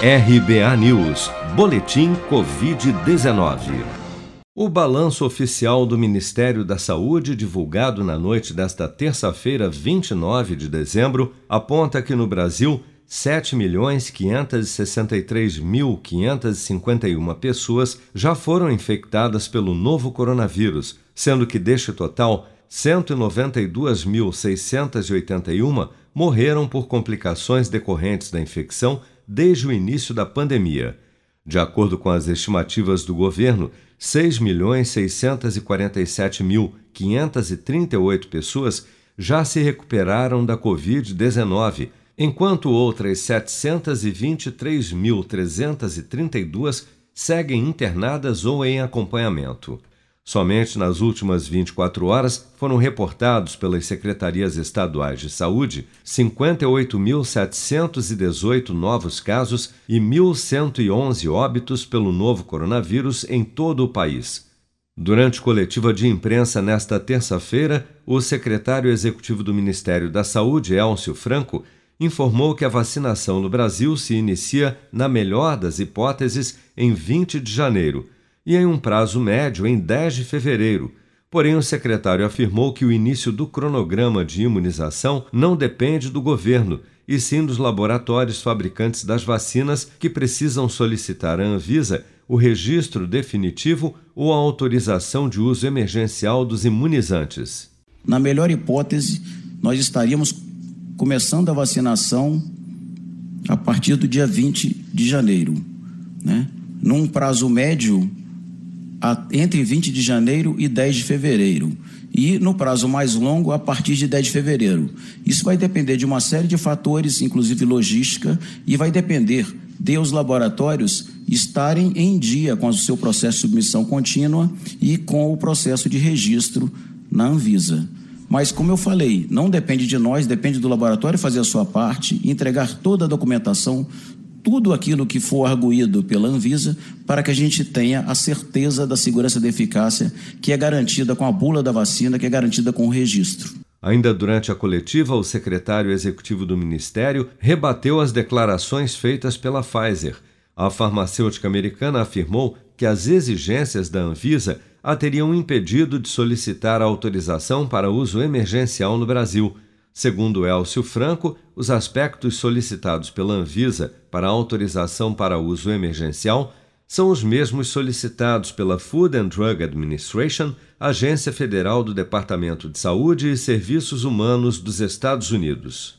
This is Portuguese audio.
RBA News, Boletim Covid-19. O balanço oficial do Ministério da Saúde, divulgado na noite desta terça-feira, 29 de dezembro, aponta que no Brasil 7.563.551 pessoas já foram infectadas pelo novo coronavírus, sendo que deste total, 192.681 morreram por complicações decorrentes da infecção desde o início da pandemia. De acordo com as estimativas do governo, 6.647.538 pessoas já se recuperaram da Covid-19, enquanto outras 723.332 seguem internadas ou em acompanhamento. Somente nas últimas 24 horas foram reportados pelas secretarias estaduais de saúde 58.718 novos casos e 1.111 óbitos pelo novo coronavírus em todo o país. Durante coletiva de imprensa nesta terça-feira, o secretário executivo do Ministério da Saúde, Elcio Franco, informou que a vacinação no Brasil se inicia, na melhor das hipóteses, em 20 de janeiro e em um prazo médio em 10 de fevereiro. Porém, o secretário afirmou que o início do cronograma de imunização não depende do governo, e sim dos laboratórios fabricantes das vacinas que precisam solicitar à Anvisa o registro definitivo ou a autorização de uso emergencial dos imunizantes. Na melhor hipótese, nós estaríamos começando a vacinação a partir do dia 20 de janeiro, né? Num prazo médio entre 20 de janeiro e 10 de fevereiro. E no prazo mais longo, a partir de 10 de fevereiro. Isso vai depender de uma série de fatores, inclusive logística, e vai depender de os laboratórios estarem em dia com o seu processo de submissão contínua e com o processo de registro na Anvisa. Mas, como eu falei, não depende de nós, depende do laboratório fazer a sua parte, entregar toda a documentação, tudo aquilo que for arguído pela Anvisa para que a gente tenha a certeza da segurança da eficácia que é garantida com a bula da vacina, que é garantida com o registro. Ainda durante a coletiva, o secretário executivo do Ministério rebateu as declarações feitas pela Pfizer. A farmacêutica americana afirmou que as exigências da Anvisa a teriam impedido de solicitar a autorização para uso emergencial no Brasil. Segundo Elcio Franco, os aspectos solicitados pela Anvisa para autorização para uso emergencial são os mesmos solicitados pela Food and Drug Administration, agência federal do Departamento de Saúde e Serviços Humanos dos Estados Unidos.